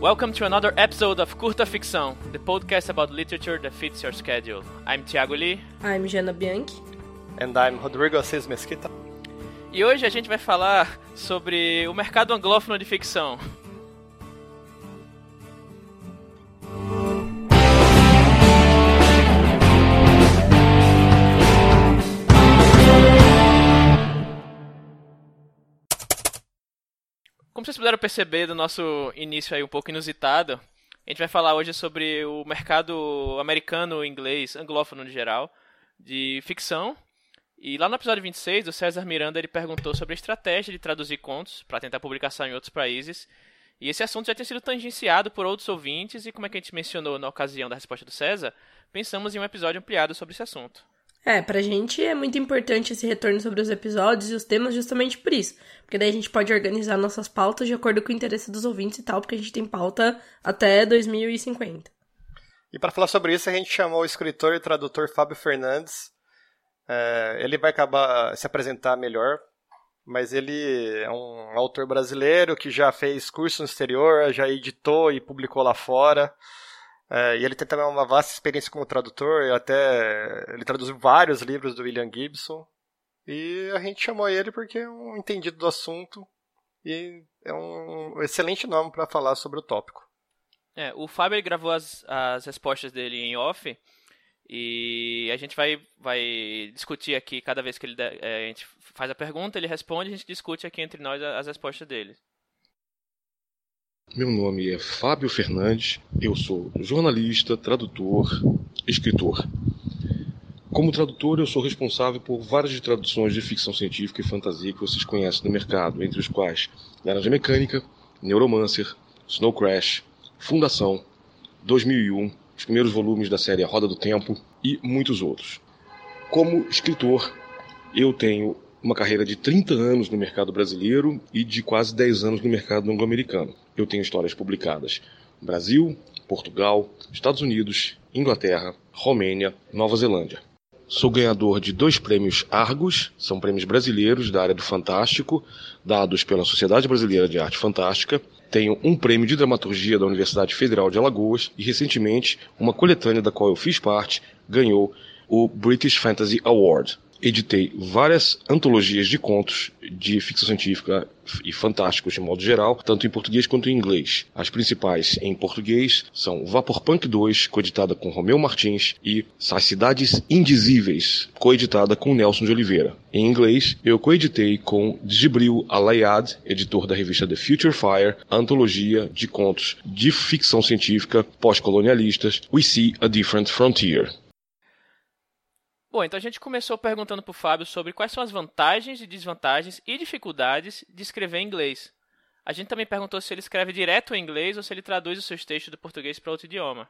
Welcome to another episode of Curta Ficção, the podcast about literature that fits your schedule. I'm Thiago Lee. I'm Jana Bianchi. And I'm Rodrigo Assis Mesquita. E hoje a gente vai falar sobre o mercado anglófono de ficção. Como vocês puderam perceber do nosso início aí um pouco inusitado, a gente vai falar hoje sobre o mercado americano, inglês, anglófono no geral, de ficção. E lá no episódio 26, o César Miranda ele perguntou sobre a estratégia de traduzir contos para tentar publicação em outros países. E esse assunto já tinha sido tangenciado por outros ouvintes, e como é que a gente mencionou na ocasião da resposta do César, pensamos em um episódio ampliado sobre esse assunto. É, pra gente é muito importante esse retorno sobre os episódios e os temas justamente por isso. Porque daí a gente pode organizar nossas pautas de acordo com o interesse dos ouvintes e tal, porque a gente tem pauta até 2050. E para falar sobre isso, a gente chamou o escritor e tradutor Fábio Fernandes. É, ele vai acabar se apresentar melhor, mas ele é um autor brasileiro que já fez curso no exterior, já editou e publicou lá fora. É, e ele tem também uma vasta experiência como tradutor, ele até ele traduziu vários livros do William Gibson. E a gente chamou ele porque é um entendido do assunto e é um excelente nome para falar sobre o tópico. É, o Fábio gravou as, as respostas dele em off e a gente vai, vai discutir aqui cada vez que ele, é, a gente faz a pergunta, ele responde, a gente discute aqui entre nós as respostas dele. Meu nome é Fábio Fernandes, eu sou jornalista, tradutor, escritor. Como tradutor, eu sou responsável por várias traduções de ficção científica e fantasia que vocês conhecem no mercado, entre os quais Laranja Mecânica, Neuromancer, Snow Crash, Fundação, 2001, os primeiros volumes da série Roda do Tempo e muitos outros. Como escritor, eu tenho uma carreira de 30 anos no mercado brasileiro e de quase 10 anos no mercado anglo-americano. Eu tenho histórias publicadas no Brasil, Portugal, Estados Unidos, Inglaterra, Romênia, Nova Zelândia. Sou ganhador de dois prêmios Argos, são prêmios brasileiros da área do fantástico, dados pela Sociedade Brasileira de Arte Fantástica. Tenho um prêmio de dramaturgia da Universidade Federal de Alagoas e, recentemente, uma coletânea da qual eu fiz parte ganhou o British Fantasy Award editei várias antologias de contos de ficção científica e fantásticos de modo geral, tanto em português quanto em inglês. As principais em português são Vaporpunk 2, coeditada com Romeu Martins, e As Cidades Indizíveis, coeditada com Nelson de Oliveira. Em inglês, eu coeditei com Gibril Alayad, editor da revista The Future Fire, a antologia de contos de ficção científica pós-colonialistas We See a Different Frontier. Bom, então a gente começou perguntando para o Fábio sobre quais são as vantagens e desvantagens e dificuldades de escrever em inglês. A gente também perguntou se ele escreve direto em inglês ou se ele traduz os seus textos do português para outro idioma.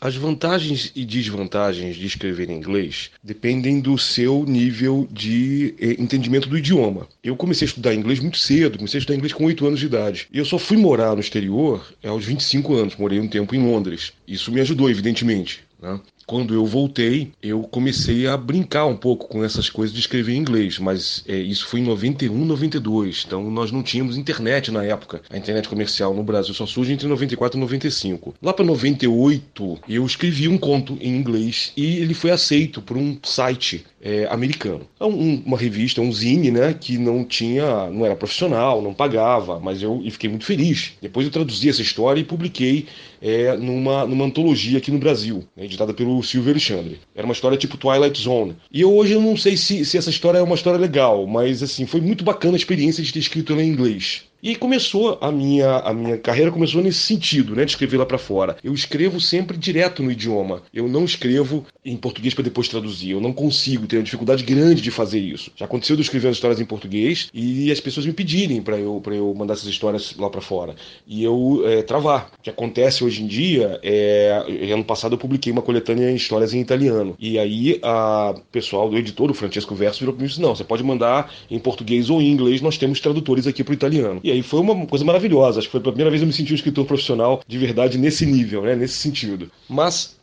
As vantagens e desvantagens de escrever em inglês dependem do seu nível de eh, entendimento do idioma. Eu comecei a estudar inglês muito cedo, comecei a estudar inglês com 8 anos de idade. E eu só fui morar no exterior aos 25 anos, morei um tempo em Londres. Isso me ajudou, evidentemente. Né? Quando eu voltei, eu comecei a brincar um pouco com essas coisas de escrever em inglês, mas é, isso foi em 91, 92, então nós não tínhamos internet na época. A internet comercial no Brasil só surge entre 94 e 95. Lá para 98, eu escrevi um conto em inglês e ele foi aceito por um site é, americano. É um, uma revista, um zine, né, que não tinha, não era profissional, não pagava, mas eu fiquei muito feliz. Depois eu traduzi essa história e publiquei é, numa, numa antologia aqui no Brasil, né, editada pelo Silvio Alexandre. Era uma história tipo Twilight Zone. E eu, hoje eu não sei se, se essa história é uma história legal, mas assim, foi muito bacana a experiência de ter escrito ela em inglês. E começou a minha, a minha carreira começou nesse sentido, né, de escrever lá para fora. Eu escrevo sempre direto no idioma. Eu não escrevo em português para depois traduzir. Eu não consigo, tenho uma dificuldade grande de fazer isso. Já aconteceu de eu escrever as histórias em português e as pessoas me pedirem para eu para eu mandar essas histórias lá para fora e eu é, travar. O que acontece hoje em dia é, ano passado eu publiquei uma coletânea em histórias em italiano e aí a pessoal do editor, o Francesco Verso, virou para mim e disse: não, você pode mandar em português ou em inglês. Nós temos tradutores aqui para o italiano. E aí foi uma coisa maravilhosa. Acho que foi a primeira vez que eu me senti um escritor profissional de verdade nesse nível, né? Nesse sentido. Mas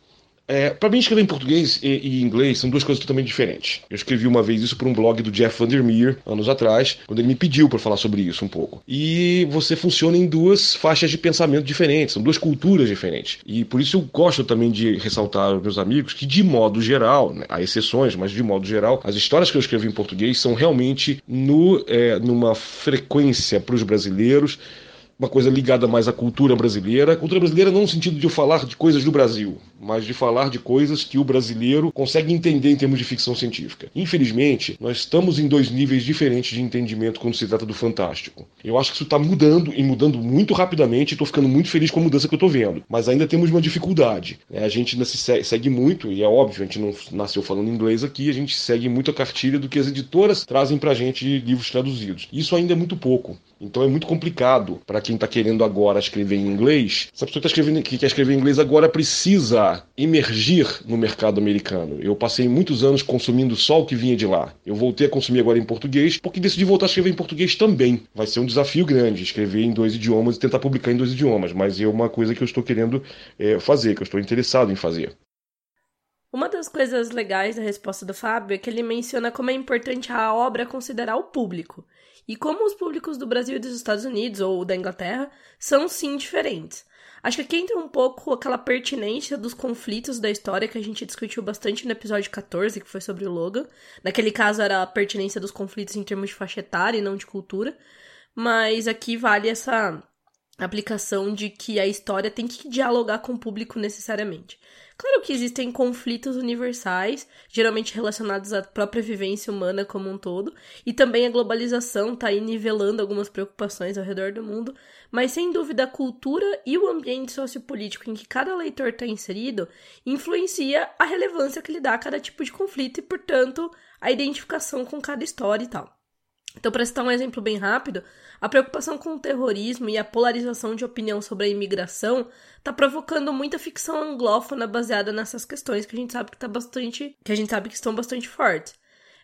É, para mim, escrever em português e, e, inglês são duas coisas totalmente diferentes. Eu escrevi uma vez isso para um blog do Jeff Vandermeer, anos atrás, quando ele me pediu para falar sobre isso um pouco. E você funciona em duas faixas de pensamento diferentes, são duas culturas diferentes. E por isso eu gosto também de ressaltar aos meus amigos que, de modo geral, né, há exceções, mas de modo geral, as histórias que eu escrevi em português são realmente no, é, numa frequência para os brasileiros uma coisa ligada mais à cultura brasileira. cultura brasileira não no sentido de eu falar de coisas do Brasil, mas de falar de coisas que o brasileiro consegue entender em termos de ficção científica. Infelizmente, nós estamos em dois níveis diferentes de entendimento quando se trata do fantástico. Eu acho que isso está mudando e mudando muito rapidamente estou ficando muito feliz com a mudança que eu estou vendo. Mas ainda temos uma dificuldade. Né? A gente ainda se segue muito, e é óbvio, a gente não nasceu falando inglês aqui, a gente segue muito a cartilha do que as editoras trazem para a gente de livros traduzidos. Isso ainda é muito pouco. Então é muito complicado para quem está querendo agora escrever em inglês. Essa pessoa tá escrevendo, que quer escrever em inglês agora precisa emergir no mercado americano. Eu passei muitos anos consumindo só o que vinha de lá. Eu voltei a consumir agora em português porque decidi voltar a escrever em português também. Vai ser um desafio grande escrever em dois idiomas e tentar publicar em dois idiomas, mas é uma coisa que eu estou querendo é, fazer, que eu estou interessado em fazer. Uma das coisas legais da resposta do Fábio é que ele menciona como é importante a obra considerar o público. E como os públicos do Brasil e dos Estados Unidos ou da Inglaterra são sim diferentes. Acho que aqui entra um pouco aquela pertinência dos conflitos da história que a gente discutiu bastante no episódio 14, que foi sobre o Logan. Naquele caso era a pertinência dos conflitos em termos de faixa etária e não de cultura. Mas aqui vale essa aplicação de que a história tem que dialogar com o público necessariamente. Claro que existem conflitos universais, geralmente relacionados à própria vivência humana como um todo, e também a globalização está aí nivelando algumas preocupações ao redor do mundo, mas sem dúvida a cultura e o ambiente sociopolítico em que cada leitor está inserido influencia a relevância que lhe dá a cada tipo de conflito e, portanto, a identificação com cada história e tal. Então, para citar um exemplo bem rápido, a preocupação com o terrorismo e a polarização de opinião sobre a imigração está provocando muita ficção anglófona baseada nessas questões que a gente sabe que tá bastante, que a gente sabe que estão bastante fortes.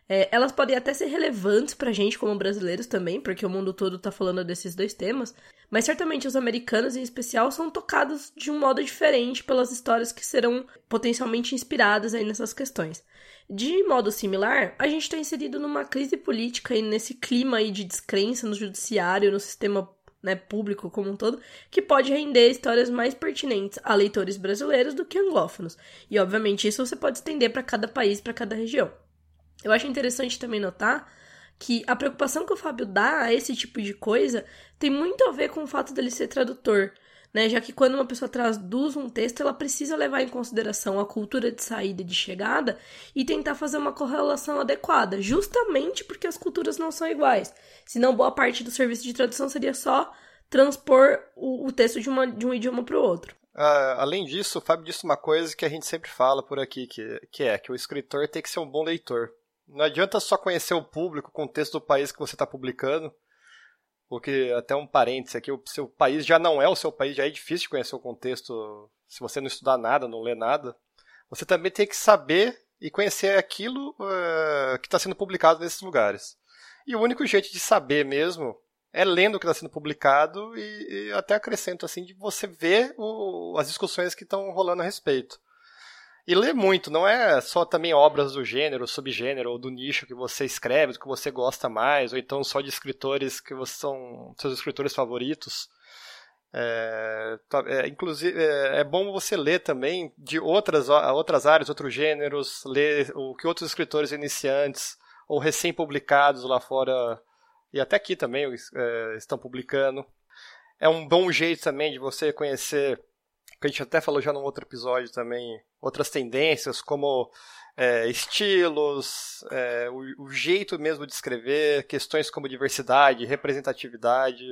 É, elas podem até ser relevantes pra gente como brasileiros também, porque o mundo todo tá falando desses dois temas, mas certamente os americanos em especial são tocados de um modo diferente pelas histórias que serão potencialmente inspiradas aí nessas questões. De modo similar, a gente está inserido numa crise política e nesse clima aí de descrença no judiciário, no sistema né, público como um todo, que pode render histórias mais pertinentes a leitores brasileiros do que anglófonos. E obviamente isso você pode estender para cada país, para cada região. Eu acho interessante também notar que a preocupação que o Fábio dá a esse tipo de coisa tem muito a ver com o fato dele ser tradutor né? Já que quando uma pessoa traduz um texto, ela precisa levar em consideração a cultura de saída e de chegada e tentar fazer uma correlação adequada, justamente porque as culturas não são iguais. Senão, boa parte do serviço de tradução seria só transpor o, o texto de, uma, de um idioma para o outro. Uh, além disso, o Fábio disse uma coisa que a gente sempre fala por aqui, que, que é que o escritor tem que ser um bom leitor. Não adianta só conhecer o público, o contexto do país que você está publicando, porque, até um parênteses aqui, o seu país já não é o seu país, já é difícil conhecer o contexto se você não estudar nada, não ler nada. Você também tem que saber e conhecer aquilo uh, que está sendo publicado nesses lugares. E o único jeito de saber mesmo é lendo o que está sendo publicado e, e, até acrescento assim de você ver o, as discussões que estão rolando a respeito. E ler muito, não é só também obras do gênero, subgênero ou do nicho que você escreve, do que você gosta mais, ou então só de escritores que você são seus escritores favoritos. É, tá, é, inclusive, é, é, bom você ler também de outras, outras áreas, outros gêneros, ler o que outros escritores iniciantes ou recém-publicados lá fora e até aqui também é, estão publicando. É um bom jeito também de você conhecer que a gente até falou já num outro episódio também, outras tendências como é, estilos, é, o, o, jeito mesmo de escrever, questões como diversidade, representatividade,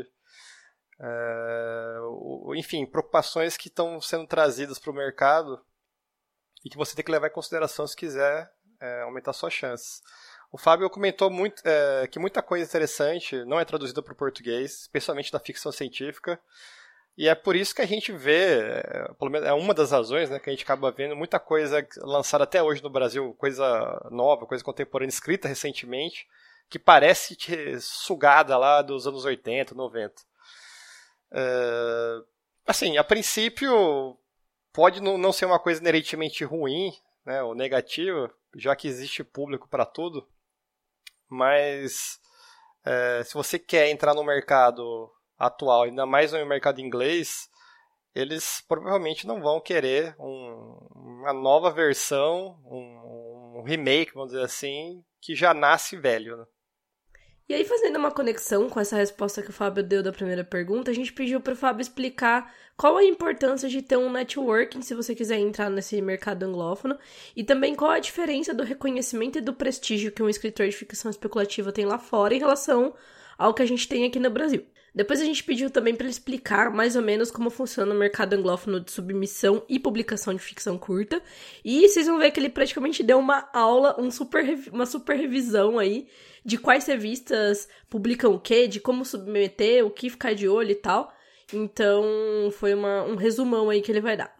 é, o, enfim, preocupações que estão sendo trazidas para o mercado e que você tem que levar em consideração se quiser é, aumentar suas chances. O Fábio comentou muito, é, que muita coisa interessante não é traduzida para o português, especialmente da ficção científica. E é por isso que a gente vê, é, pelo menos é uma das razões, né, que a gente acaba vendo muita coisa lançada até hoje no Brasil, coisa nova, coisa contemporânea, escrita recentemente, que parece sugada lá dos anos 80, 90. Uh, assim, a princípio, pode não ser uma coisa inerentemente ruim, né, ou negativa, já que existe público para tudo, mas é, se você quer entrar no mercado atual, ainda mais no mercado inglês, eles provavelmente não vão querer um, uma nova versão, um, um, remake, vamos dizer assim, que já nasce velho. Né? E aí, fazendo uma conexão com essa resposta que o Fábio deu da primeira pergunta, a gente pediu para o Fábio explicar qual a importância de ter um networking se você quiser entrar nesse mercado anglófono e também qual a diferença do reconhecimento e do prestígio que um escritor de ficção especulativa tem lá fora em relação ao que a gente tem aqui no Brasil. Depois a gente pediu também para ele explicar mais ou menos como funciona o mercado anglófono de submissão e publicação de ficção curta. E vocês vão ver que ele praticamente deu uma aula, um super, uma super revisão aí de quais revistas publicam o quê, de como submeter, o que ficar de olho e tal. Então, foi uma, um resumão aí que ele vai dar.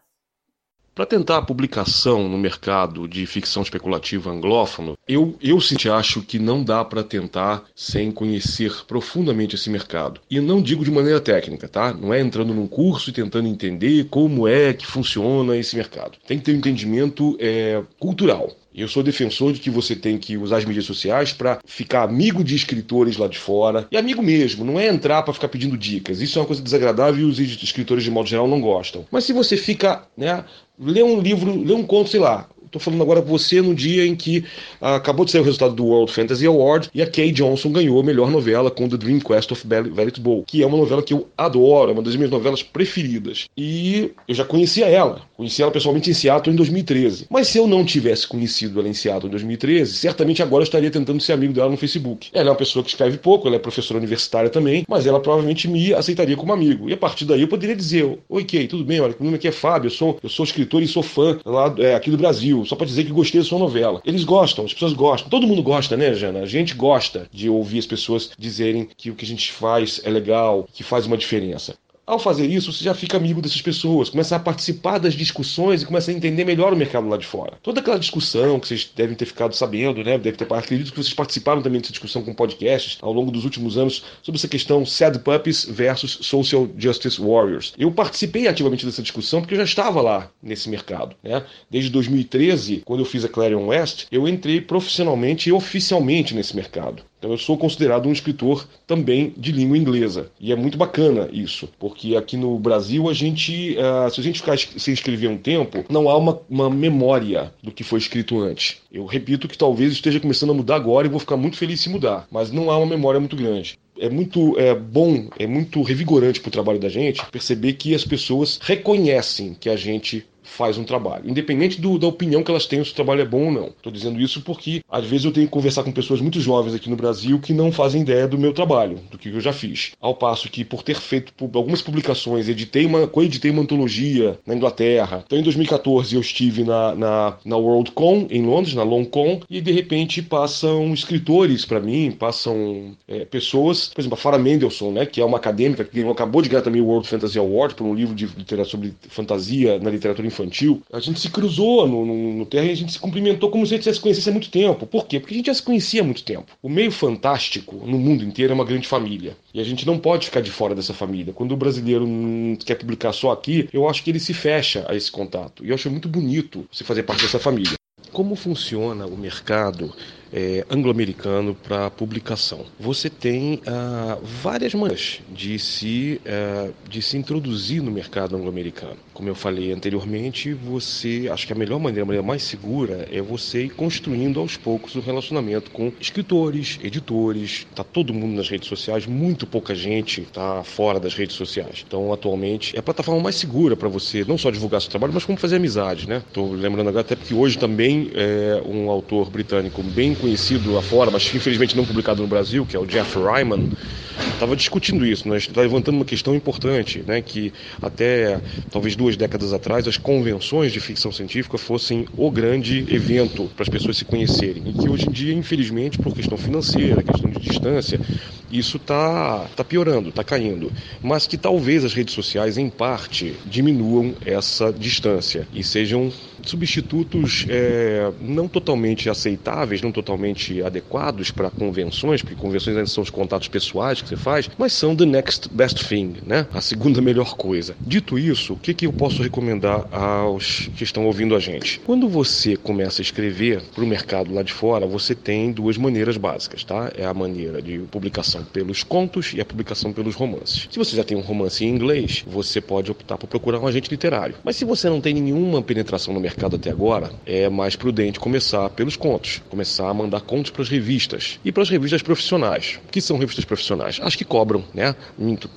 Para tentar a publicação no mercado de ficção especulativa anglófono, eu, eu sim acho que não dá para tentar sem conhecer profundamente esse mercado. E não digo de maneira técnica, tá? Não é entrando num curso e tentando entender como é que funciona esse mercado. Tem que ter um entendimento é, cultural. Eu sou defensor de que você tem que usar as mídias sociais para ficar amigo de escritores lá de fora. E amigo mesmo, não é entrar para ficar pedindo dicas. Isso é uma coisa desagradável e os escritores de modo geral não gostam. Mas se você fica, né, lê um livro, lê um conto, sei lá, Estou falando agora com você no dia em que ah, acabou de sair o resultado do World Fantasy Award e a Kay Johnson ganhou a melhor novela com The Dream Quest of Velvet Bowl, que é uma novela que eu adoro, é uma das minhas novelas preferidas. E eu já conhecia ela, conheci ela pessoalmente em Seattle em 2013. Mas se eu não tivesse conhecido ela em Seattle em 2013, certamente agora eu estaria tentando ser amigo dela no Facebook. Ela é uma pessoa que escreve pouco, ela é professora universitária também, mas ela provavelmente me aceitaria como amigo. E a partir daí eu poderia dizer: Oi, tudo bem? Olha, meu nome aqui é Fábio, eu sou, eu sou escritor e sou fã lá é, aqui do Brasil só para dizer que gostei da sua novela. Eles gostam, as pessoas gostam. Todo mundo gosta, né, Jana? A gente gosta de ouvir as pessoas dizerem que o que a gente faz é legal, que faz uma diferença. Ao fazer isso, você já fica amigo dessas pessoas, começa a participar das discussões e começa a entender melhor o mercado lá de fora. Toda aquela discussão que vocês devem ter ficado sabendo, né? Deve ter, acredito que vocês participaram também dessa discussão com podcasts ao longo dos últimos anos sobre essa questão Sad Puppies versus Social Justice Warriors. Eu participei ativamente dessa discussão porque eu já estava lá nesse mercado, né? Desde 2013, quando eu fiz a Clarion West, eu entrei profissionalmente e oficialmente nesse mercado. Então eu sou considerado um escritor também de língua inglesa. E é muito bacana isso, porque aqui no Brasil a gente, uh, se a gente ficar sem escrever um tempo, não há uma, uma memória do que foi escrito antes. Eu repito que talvez esteja começando a mudar agora e vou ficar muito feliz se mudar, mas não há uma memória muito grande é muito é, bom, é muito revigorante para o trabalho da gente perceber que as pessoas reconhecem que a gente faz um trabalho, independente do, da opinião que elas tenham se o trabalho é bom ou não. Estou dizendo isso porque às vezes eu tenho que conversar com pessoas muito jovens aqui no Brasil que não fazem ideia do meu trabalho, do que eu já fiz. Ao passo que por ter feito algumas publicações, editei uma, coeditei uma antologia na Inglaterra. Então em 2014 eu estive na, na, na WorldCon em Londres, na Longcon, e de repente passam escritores para mim, passam é, pessoas, por exemplo, a Farah Mendelssohn, né, que é uma acadêmica que acabou de ganhar também o World Fantasy Award por um livro de literatura sobre fantasia na literatura infantil infantil, a gente se cruzou no, no, no terra e a gente se cumprimentou como se a gente já se conhecesse há muito tempo. Por quê? Porque a gente já se conhecia há muito tempo. O meio fantástico no mundo inteiro é uma grande família. E a gente não pode ficar de fora dessa família. Quando o brasileiro quer publicar só aqui, eu acho que ele se fecha a esse contato. E eu acho muito bonito você fazer parte dessa família. Como funciona o mercado é, anglo-americano para publicação. Você tem ah, várias maneiras de se, ah, de se introduzir no mercado anglo-americano. Como eu falei anteriormente, você acho que a melhor maneira, a maneira mais segura é você ir construindo aos poucos o relacionamento com escritores, editores. Tá todo mundo nas redes sociais, muito pouca gente está fora das redes sociais. Então, atualmente, é a plataforma mais segura para você não só divulgar seu trabalho, mas como fazer amizade, né? Estou lembrando agora até porque hoje também é um autor britânico bem conhecido lá fora, mas infelizmente não publicado no Brasil, que é o Jeff Ryman, estava discutindo isso, né? está levantando uma questão importante, né? que até talvez duas décadas atrás as convenções de ficção científica fossem o grande evento para as pessoas se conhecerem, e que hoje em dia, infelizmente, por questão financeira, questão de distância, isso está tá piorando, está caindo. Mas que talvez as redes sociais, em parte, diminuam essa distância e sejam substitutos é, não totalmente aceitáveis, não totalmente adequados para convenções, porque convenções ainda são os contatos pessoais que você faz, mas são the next best thing, né? A segunda melhor coisa. Dito isso, o que, que eu posso recomendar aos que estão ouvindo a gente? Quando você começa a escrever para o mercado lá de fora, você tem duas maneiras básicas, tá? É a maneira de publicação pelos contos e a publicação pelos romances. Se você já tem um romance em inglês, você pode optar por procurar um agente literário. Mas se você não tem nenhuma penetração no mercado até agora, é mais prudente começar pelos contos, começar a mandar contos para as revistas e para as revistas profissionais. O que são revistas profissionais? As que cobram, né?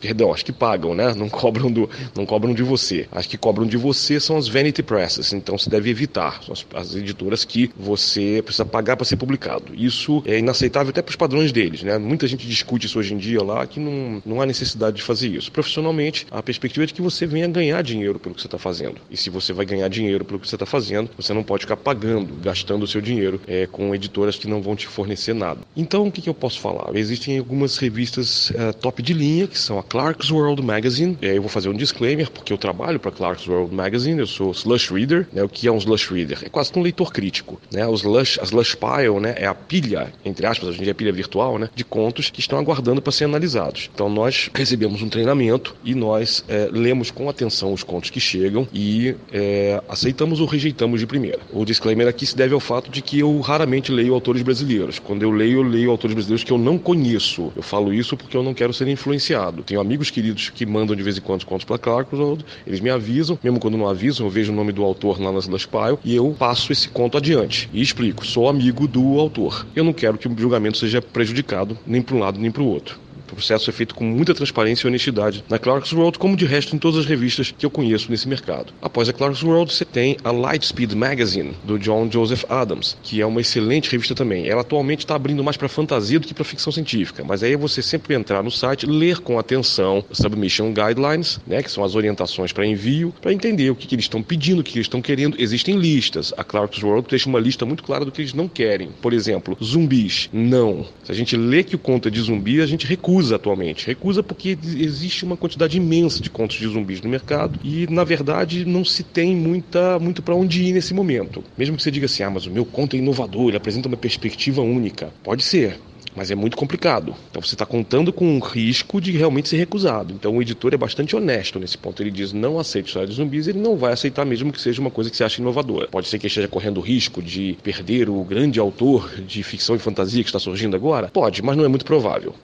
Perdão, as que pagam, né? Não cobram do, não cobram de você. As que cobram de você são as vanity presses, então se deve evitar. São as, as editoras que você precisa pagar para ser publicado. Isso é inaceitável até para os padrões deles, né? Muita gente discute isso hoje em dia lá que não, não há necessidade de fazer isso. Profissionalmente, a perspectiva é de que você venha ganhar dinheiro pelo que você está fazendo. E se você vai ganhar dinheiro pelo que você está fazendo, você não pode ficar pagando, gastando o seu dinheiro é, com editoras que não vão te fornecer nada. Então, o que, que eu posso falar? Existem algumas revistas uh, top de linha, que são a Clark's World Magazine. É, eu vou fazer um disclaimer, porque eu trabalho para Clark's World Magazine, eu sou slush reader. Né? O que é um slush reader? É quase um leitor crítico. Né? Os lush, as slush pile né? é a pilha, entre aspas, hoje em dia é pilha virtual, né? de contos que estão aguardando para ser analisados. Então, nós recebemos um treinamento e nós é, lemos com atenção os contos que chegam e é, aceitamos ou rejeitamos de primeira. O disclaimer aqui se deve ao fato de que eu raramente leio autores brasileiros. Quando eu leio, eu leio autores brasileiros que eu não conheço. Eu falo isso porque eu não quero ser influenciado. Tenho amigos queridos que mandam de vez em quando contos para Clarkson, eles me avisam, mesmo quando não avisam, eu vejo o nome do autor lá nas Slash Pile e eu passo esse conto adiante e explico. Sou amigo do autor. Eu não quero que o julgamento seja prejudicado nem para um lado nem para o outro. O processo é feito com muita transparência e honestidade na Clark's World, como de resto em todas as revistas que eu conheço nesse mercado. Após a Clark's World, você tem a Lightspeed Magazine, do John Joseph Adams, que é uma excelente revista também. Ela atualmente está abrindo mais para fantasia do que para ficção científica, mas aí é você sempre entrar no site, ler com atenção Submission Guidelines, né, que são as orientações para envio, para entender o que, que eles estão pedindo, o que, que eles estão querendo. Existem listas. A Clark's World deixa uma lista muito clara do que eles não querem. Por exemplo, zumbis. Não. Se a gente lê que o conto é de zumbi, a gente recusa recusa atualmente. Recusa porque existe uma quantidade imensa de contos de zumbis no mercado e, na verdade, não se tem muita, muito para onde ir nesse momento. Mesmo que você diga assim, ah, mas o meu conto é inovador, ele apresenta uma perspectiva única. Pode ser, mas é muito complicado. Então você está contando com um risco de realmente ser recusado. Então o editor é bastante honesto nesse ponto. Ele diz não aceita história de zumbis, ele não vai aceitar mesmo que seja uma coisa que você acha inovadora. Pode ser que esteja correndo o risco de perder o grande autor de ficção e fantasia que está surgindo agora? Pode, mas não é muito provável.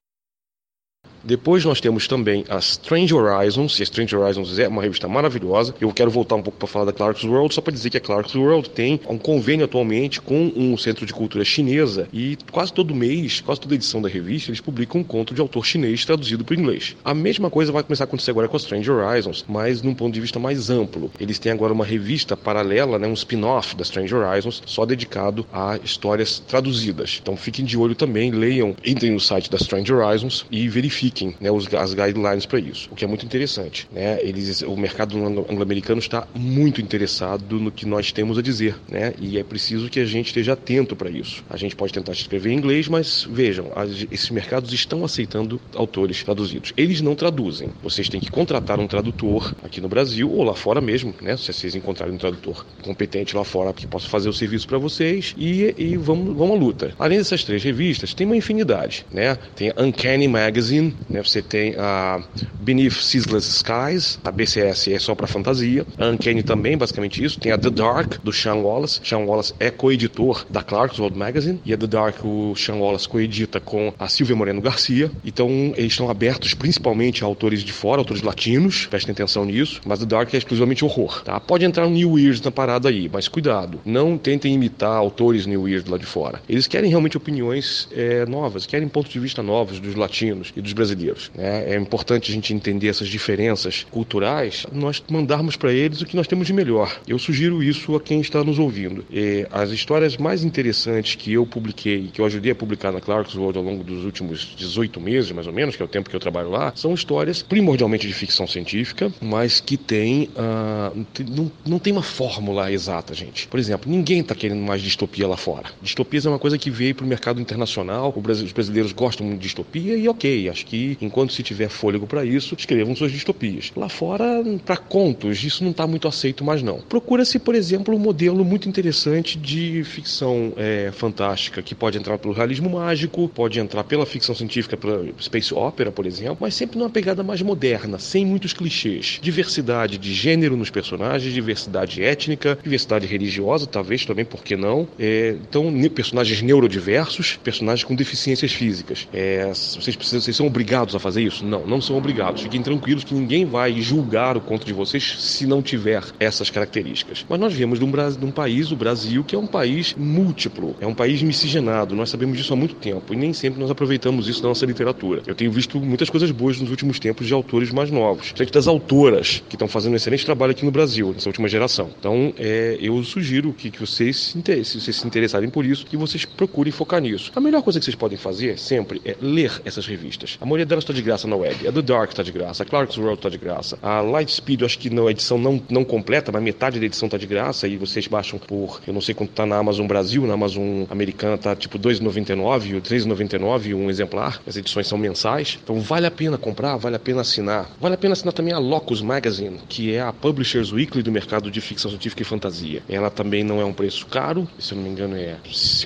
Depois nós temos também a Strange Horizons, e a Strange Horizons é uma revista maravilhosa. Eu quero voltar um pouco para falar da Clark's World, só para dizer que a Clark's World tem um convênio atualmente com um centro de cultura chinesa e quase todo mês, quase toda edição da revista, eles publicam um conto de autor chinês traduzido para o inglês. A mesma coisa vai começar a acontecer agora com a Strange Horizons, mas num ponto de vista mais amplo. Eles têm agora uma revista paralela, né, um spin-off da Strange Horizons, só dedicado a histórias traduzidas. Então fiquem de olho também, leiam, entrem no site da Strange Horizons e verifiquem né, os, as guidelines para isso, o que é muito interessante. Né? Eles, o mercado anglo-americano está muito interessado no que nós temos a dizer, né? e é preciso que a gente esteja atento para isso. A gente pode tentar escrever em inglês, mas vejam, as, esses mercados estão aceitando autores traduzidos. Eles não traduzem. Vocês têm que contratar um tradutor aqui no Brasil ou lá fora mesmo, né? se vocês encontrarem um tradutor competente lá fora que possa fazer o serviço para vocês e, e vamos, vamos à luta. Além dessas três revistas, tem uma infinidade. Né? Tem Uncanny Magazine, né? Você tem a Beneath Ceaseless Skies, a BCS é só para fantasia. A Uncanny também, basicamente isso. Tem a The Dark, do Sean Wallace. Sean Wallace é coeditor da Clarkesworld Magazine. E a The Dark, o Sean Wallace coedita com a Silvia Moreno Garcia. Então, eles estão abertos principalmente a autores de fora, autores latinos. Prestem atenção nisso. Mas The Dark é exclusivamente horror, tá? Pode entrar um New Weird na parada aí, mas cuidado. Não tentem imitar autores New Weird lá de fora. Eles querem realmente opiniões é, novas, querem pontos de vista novos dos latinos e dos brasileiros brasileiros. Né? É importante a gente entender essas diferenças culturais, nós mandarmos para eles o que nós temos de melhor. Eu sugiro isso a quem está nos ouvindo. E as histórias mais interessantes que eu publiquei, que eu ajudei a publicar na Clark's World ao longo dos últimos 18 meses, mais ou menos, que é o tempo que eu trabalho lá, são histórias primordialmente de ficção científica, mas que tem, uh, não, não tem uma fórmula exata, gente. Por exemplo, ninguém está querendo mais distopia lá fora. Distopias é uma coisa que veio para o mercado internacional, os brasileiros gostam muito de distopia e ok, acho que enquanto se tiver fôlego para isso, escrevam suas distopias. Lá fora, para contos, isso não está muito aceito mais não. Procura-se, por exemplo, um modelo muito interessante de ficção é, fantástica, que pode entrar pelo realismo mágico, pode entrar pela ficção científica, pela space opera, por exemplo, mas sempre numa pegada mais moderna, sem muitos clichês. Diversidade de gênero nos personagens, diversidade étnica, diversidade religiosa, talvez também, por que não? É, então, personagens neurodiversos, personagens com deficiências físicas. É, vocês, precisam, vocês são obrigados a fazer isso? Não, não são obrigados. Fiquem tranquilos que ninguém vai julgar o conto de vocês se não tiver essas características. Mas nós vemos de um, de um país, o Brasil, que é um país múltiplo, é um país miscigenado. Nós sabemos disso há muito tempo e nem sempre nós aproveitamos isso na nossa literatura. Eu tenho visto muitas coisas boas nos últimos tempos de autores mais novos, gente das autoras que estão fazendo um excelente trabalho aqui no Brasil, nessa última geração. Então, é, eu sugiro que, que vocês, se vocês se interessarem por isso, que vocês procurem focar nisso. A melhor coisa que vocês podem fazer sempre é ler essas revistas. A maioria delas está de graça na web. A The Dark está de graça, a Clark's World está de graça. A Lightspeed, eu acho que na edição não, não completa, mas metade da edição está de graça e vocês baixam por, eu não sei quanto está na Amazon Brasil, na Amazon americana está tipo 2,99 ou 3,99 um exemplar. As edições são mensais. Então vale a pena comprar, vale a pena assinar. Vale a pena assinar também a Locus Magazine, que é a Publishers Weekly do mercado de ficção científica e fantasia. Ela também não é um preço caro, se eu não me engano é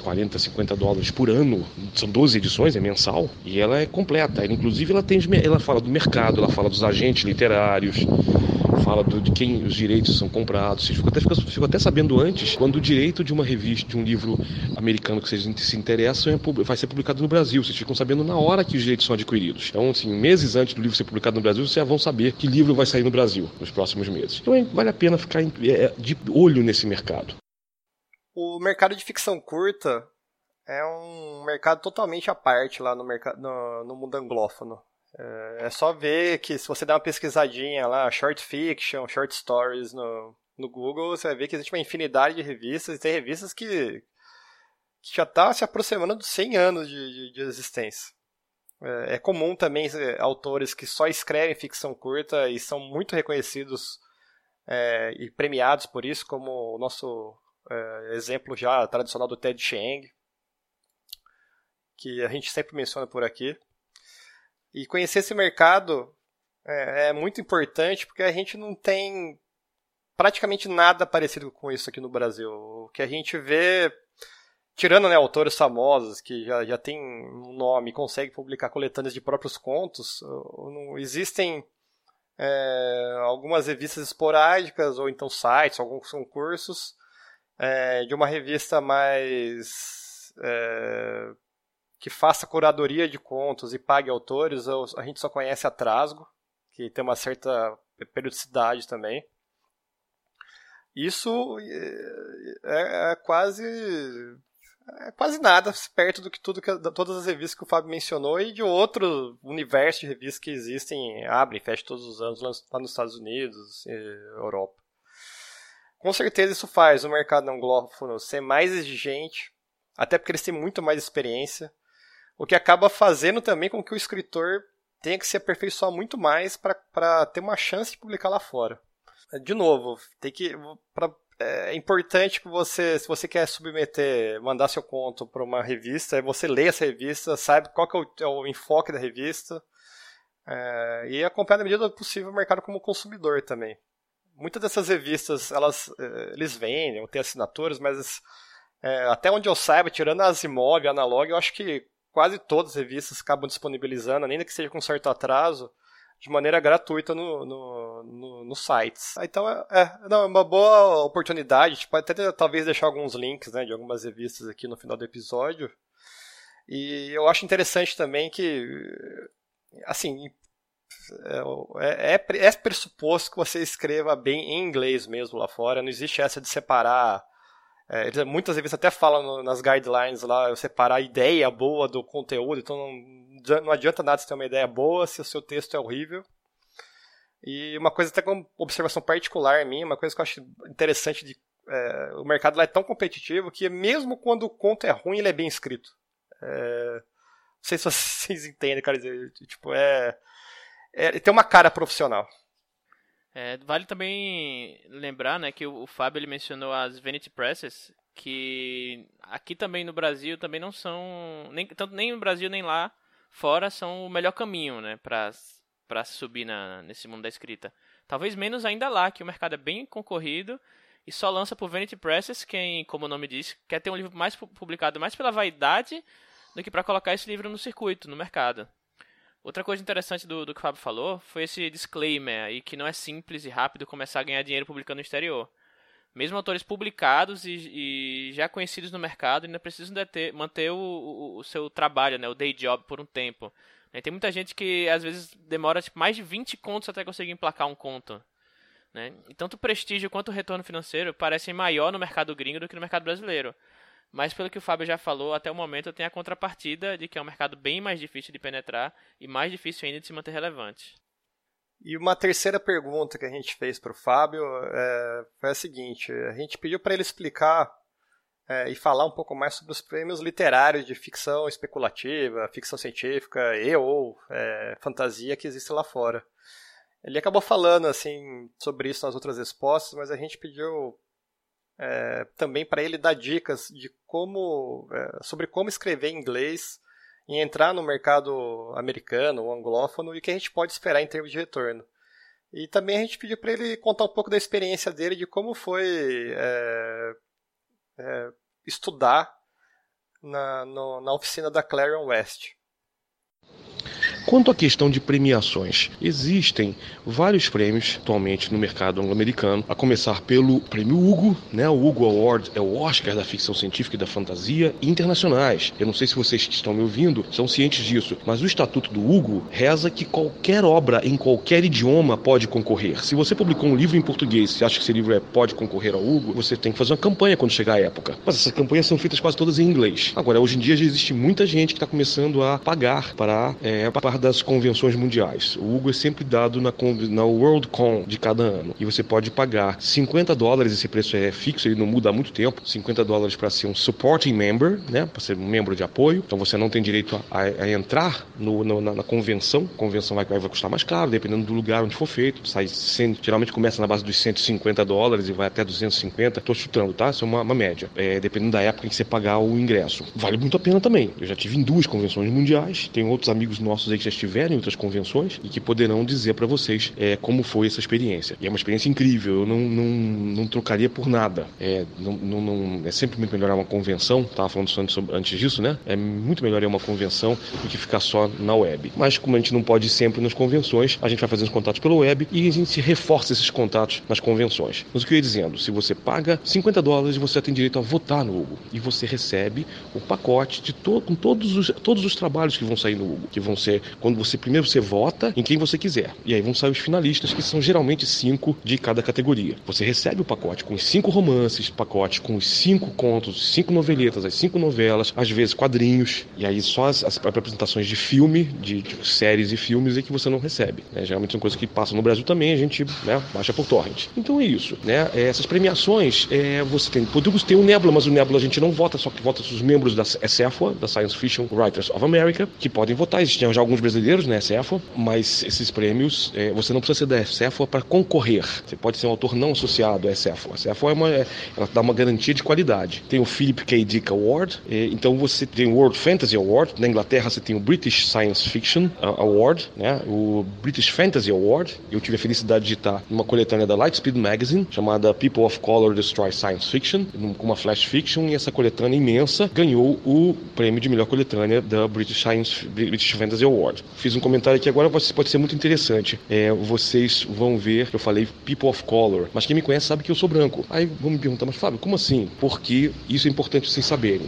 40, 50 dólares por ano. São 12 edições, é mensal. E ela é completa. Ela, inclusive ela tem ela fala do mercado, ela fala dos agentes literários, fala do, de quem os direitos são comprados. Vocês ficam até, ficam até sabendo antes quando o direito de uma revista, de um livro americano que vocês se interessam, é, vai ser publicado no Brasil. Vocês ficam sabendo na hora que os direitos são adquiridos. Então, assim, meses antes do livro ser publicado no Brasil, vocês já vão saber que livro vai sair no Brasil nos próximos meses. Então, vale a pena ficar é, de olho nesse mercado. O mercado de ficção curta é um mercado totalmente à parte lá no, mercado, no, no mundo anglófono. É, é só ver que se você der uma pesquisadinha lá, short fiction, short stories no, no Google, você vai ver que existe uma infinidade de revistas, e tem revistas que, que já está se aproximando dos 100 anos de, de, de existência. É, é, comum também autores que só escrevem ficção curta e são muito reconhecidos é, e premiados por isso, como o nosso é, exemplo já tradicional do Ted Chiang, que a gente sempre menciona por aqui. E conhecer esse mercado é, é, muito importante porque a gente não tem praticamente nada parecido com isso aqui no Brasil. O que a gente vê, tirando né, autores famosos que já, já tem um nome conseguem publicar coletâneas de próprios contos, existem é, algumas revistas esporádicas ou então sites, alguns concursos é, de uma revista mais é, que faça curadoria de contos e pague autores, a gente só conhece a Trasgo, que tem uma certa periodicidade também. Isso é, é quase é quase nada perto do que tudo que todas as revistas que o Fábio mencionou e de outro universo de revistas que existem, abrem, fecham todos os anos lá nos Estados Unidos, Europa. Com certeza isso faz o mercado anglófono ser mais exigente, até porque eles têm muito mais experiência o que acaba fazendo também com que o escritor tenha que se aperfeiçoar muito mais para ter uma chance de publicar lá fora. De novo, tem que pra, é importante que você, se você quer submeter, mandar seu conto para uma revista, é você ler essa revista, sabe qual é o, é o enfoque da revista é, e acompanhar na medida do possível o mercado como consumidor também. Muitas dessas revistas, elas, é, eles vendem, tem assinaturas, mas é, até onde eu saiba, tirando a Asimov e a Analog, eu acho que quase todas as revistas acabam disponibilizando, ainda que seja com certo atraso, de maneira gratuita no, no, no, no sites. Então é, é, não, é uma boa oportunidade. Pode até talvez deixar alguns links né, de algumas revistas aqui no final do episódio. E eu acho interessante também que, assim, é, é, é pressuposto que você escreva bem em inglês mesmo lá fora. Não existe essa de separar é, muitas revistas até falam no, nas guidelines lá, separar a ideia boa do conteúdo, então não, não adianta nada você ter uma ideia boa se o seu texto é horrível. E uma coisa até com observação particular minha, uma coisa que eu acho interessante de é, o mercado lá é tão competitivo que mesmo quando o conto é ruim, ele é bem escrito. É, não sei se vocês entendem, cara, tipo, é, é tem uma cara profissional. É, vale também lembrar né, que o, o Fábio ele mencionou as Vanity Presses, que aqui também no Brasil também não são, nem, tanto nem no Brasil nem lá, fora são o melhor caminho, né, para subir na, nesse mundo da escrita. Talvez menos ainda lá, que o mercado é bem concorrido e só lança por Vanity Presses quem, como o nome diz, quer ter um livro mais publicado mais pela vaidade do que para colocar esse livro no circuito, no mercado. Outra coisa interessante do, do que o Fábio falou foi esse disclaimer aí que não é simples e rápido começar a ganhar dinheiro publicando no exterior. Mesmo autores publicados e, e já conhecidos no mercado ainda precisam ter, manter o, o, o, seu trabalho, né, o day job, por um tempo. Né? Tem muita gente que às vezes demora tipo, mais de 20 contos até conseguir emplacar um conto. Né? E tanto o prestígio quanto o retorno financeiro parecem maior no mercado gringo do que no mercado brasileiro. Mas pelo que o Fábio já falou, até o momento tem a contrapartida de que é um mercado bem mais difícil de penetrar e mais difícil ainda de se manter relevante. E uma terceira pergunta que a gente fez para o Fábio é, foi a seguinte: a gente pediu para ele explicar é, e falar um pouco mais sobre os prêmios literários de ficção especulativa, ficção científica e ou é, fantasia que existem lá fora. Ele acabou falando assim sobre isso nas outras respostas, mas a gente pediu é, também para ele dar dicas de como é, sobre como escrever inglês em entrar no mercado americano ou anglófono e o que a gente pode esperar em termos de retorno. E também a gente pediu para ele contar um pouco da experiência dele, de como foi é, é, estudar na, no, na oficina da Clarion West. Quanto à questão de premiações, existem vários prêmios atualmente no mercado anglo-americano, a começar pelo prêmio Hugo, né? O Hugo Award é o Oscar da ficção científica e da fantasia internacionais. Eu não sei se vocês que estão me ouvindo são cientes disso, mas o estatuto do Hugo reza que qualquer obra em qualquer idioma pode concorrer. Se você publicou um livro em português, e acha que esse livro é, pode concorrer ao Hugo, você tem que fazer uma campanha quando chegar a época. Mas essas campanhas são feitas quase todas em inglês. Agora, hoje em dia já existe muita gente que está começando a pagar para é, participar das convenções mundiais. O Hugo é sempre dado na, na WorldCon de cada ano. E você pode pagar 50 dólares, esse preço é fixo, ele não muda há muito tempo. 50 dólares para ser um supporting member, né? Para ser um membro de apoio. Então você não tem direito a, a entrar no, no, na, na, convenção. A convenção vai, vai custar mais caro, dependendo do lugar onde for feito. Sai 100, geralmente começa na base dos 150 dólares e vai até 250. Estou chutando, tá? Isso é uma, uma média. É, dependendo da época em que você pagar o ingresso. Vale muito a pena também. Eu já tive em duas convenções mundiais. Tenho outros amigos nossos aí que já estiveram em outras convenções e que poderão dizer para vocês é, como foi essa experiência. E é uma experiência incrível, eu não, não, não trocaria por nada. É, não, não, não, é sempre muito melhor uma convenção, estava falando sobre, antes disso, né? É muito melhor ir uma convenção do que ficar só na web. Mas como a gente não pode ir sempre nas convenções, a gente vai fazendo os contatos pela web e a gente reforça esses contatos nas convenções. Mas o que eu ia dizendo, se você paga 50 dólares, você tem direito a votar no Hugo e você recebe o pacote de to com todos os, todos os trabalhos que vão sair no Hugo, que vão ser quando você primeiro você vota em quem você quiser. E aí vão sair os finalistas, que são geralmente cinco de cada categoria. Você recebe o pacote com os cinco romances, pacote com os cinco contos, cinco noveletas, as cinco novelas, às vezes quadrinhos, e aí só as, as apresentações de filme, de, de, séries e filmes é que você não recebe. Né? Geralmente são coisas que passam no Brasil também, a gente né, baixa por torrent. Então é isso. Né? É, essas premiações, é, você tem, podemos ter o Nebula, mas o Nebula a gente não vota, só que vota os membros da SEFA, da Science Fiction Writers of America, que podem votar. Existem já alguns brasileiros, né, CEFA, mas esses prêmios, é, você não precisa ser da CEFA para concorrer. Você pode ser um autor não associado à CEFA. A CEFA é uma, é, ela dá uma garantia de qualidade. Tem o Philip K. Dick Award, é, então você tem o World Fantasy Award. Na Inglaterra você tem o British Science Fiction Award, né? o British Fantasy Award. Eu tive a felicidade de estar numa coletânea da Lightspeed Magazine, chamada People of Color Destroy Science Fiction, com uma flash fiction, e essa coletânea imensa ganhou o prêmio de melhor coletânea da British Science British Fantasy Award. Fiz um comentário aqui agora pode ser muito interessante. É, vocês vão ver, eu falei people of color, mas quem me conhece sabe que eu sou branco. Aí vão me perguntar, mas Fábio, como assim? Porque isso é importante vocês saberem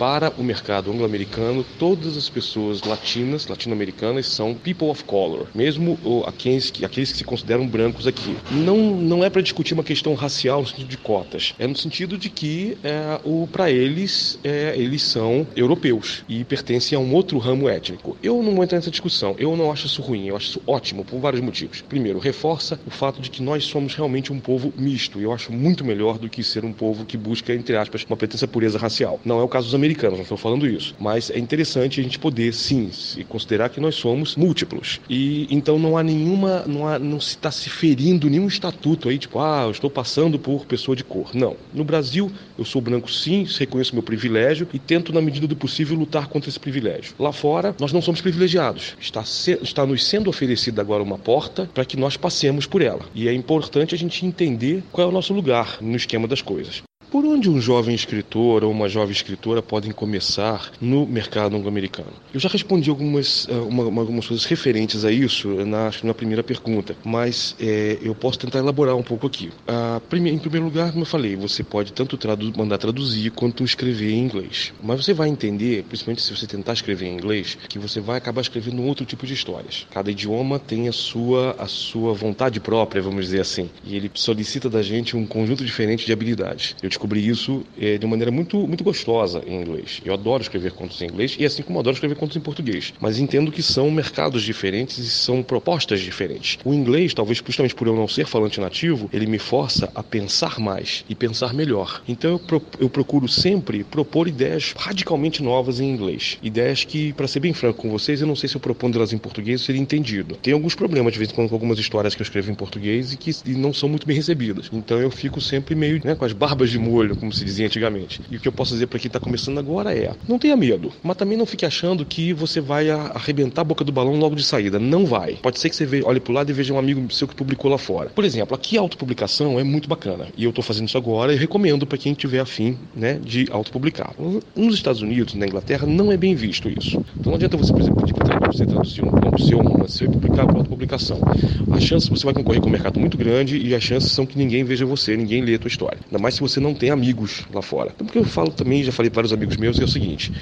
para o mercado anglo-americano, todas as pessoas latinas, latino-americanas, são people of color, mesmo aqueles que, aqueles que se consideram brancos aqui. Não, não é para discutir uma questão racial no sentido de cotas, é no sentido de que é, para eles é, eles são europeus e pertencem a um outro ramo étnico. Eu não vou entrar nessa discussão. Eu não acho isso ruim, eu acho isso ótimo por vários motivos. Primeiro, reforça o fato de que nós somos realmente um povo misto. E eu acho muito melhor do que ser um povo que busca, entre aspas, uma pretensa pureza racial. Não é o caso dos americanos, não estou falando isso. Mas é interessante a gente poder, sim, se considerar que nós somos múltiplos. E então não há nenhuma, não, há, não se está se ferindo nenhum estatuto aí, tipo, ah, eu estou passando por pessoa de cor. Não. No Brasil, eu sou branco sim, reconheço meu privilégio e tento, na medida do possível, lutar contra esse privilégio. Lá fora, nós não somos privilegiados. Está, se, está nos sendo oferecida agora uma porta para que nós passemos por ela. E é importante a gente entender qual é o nosso lugar no esquema das coisas. Por onde um jovem escritor ou uma jovem escritora podem começar no mercado anglo-americano? Eu já respondi algumas, eh, uma, algumas coisas referentes a isso na, na primeira pergunta, mas é, eu posso tentar elaborar um pouco aqui. Ah, em primeiro lugar, como eu falei, você pode tanto tradu mandar traduzir quanto escrever em inglês. Mas você vai entender, principalmente se você tentar escrever em inglês, que você vai acabar escrevendo outro tipo de histórias. Cada idioma tem a sua, a sua vontade própria, vamos dizer assim, e ele solicita da gente um conjunto diferente de habilidades. Eu te descobri isso é, de maneira muito, muito gostosa em inglês. Eu adoro escrever contos em inglês e assim como adoro escrever contos em português. Mas entendo que são mercados diferentes e são propostas diferentes. O inglês, talvez justamente por eu não ser falante nativo, ele me força a pensar mais e pensar melhor. Então eu, pro, eu procuro sempre propor ideias radicalmente novas em inglês. Ideias que, para ser bem franco com vocês, eu não sei se eu propondo elas em português seria entendido. Tem alguns problemas de vez em quando com algumas histórias que eu escrevo em português e que e não são muito bem recebidas. Então eu fico sempre meio né, com as barbas de molho, como se dizia antigamente. E o que eu posso dizer para quem está começando agora é: não tenha medo, mas também não fique achando que você vai arrebentar a boca do balão logo de saída. Não vai. Pode ser que você olhe para o lado e veja um amigo seu que publicou lá fora. Por exemplo, aqui a autopublicação é muito bacana. E eu estou fazendo isso agora e recomendo para quem tiver afim né, de autopublicar. Nos Estados Unidos, na Inglaterra, não é bem visto isso. Então não adianta você, por exemplo, pedir para você traduzir um conto seu, um seu e publicar para autopublicação. A chance você vai concorrer com um mercado muito grande e as chances são que ninguém veja você, ninguém lê a tua história. Ainda mais se você não tem amigos lá fora. Então, porque eu falo também, já falei para vários amigos meus, é o seguinte: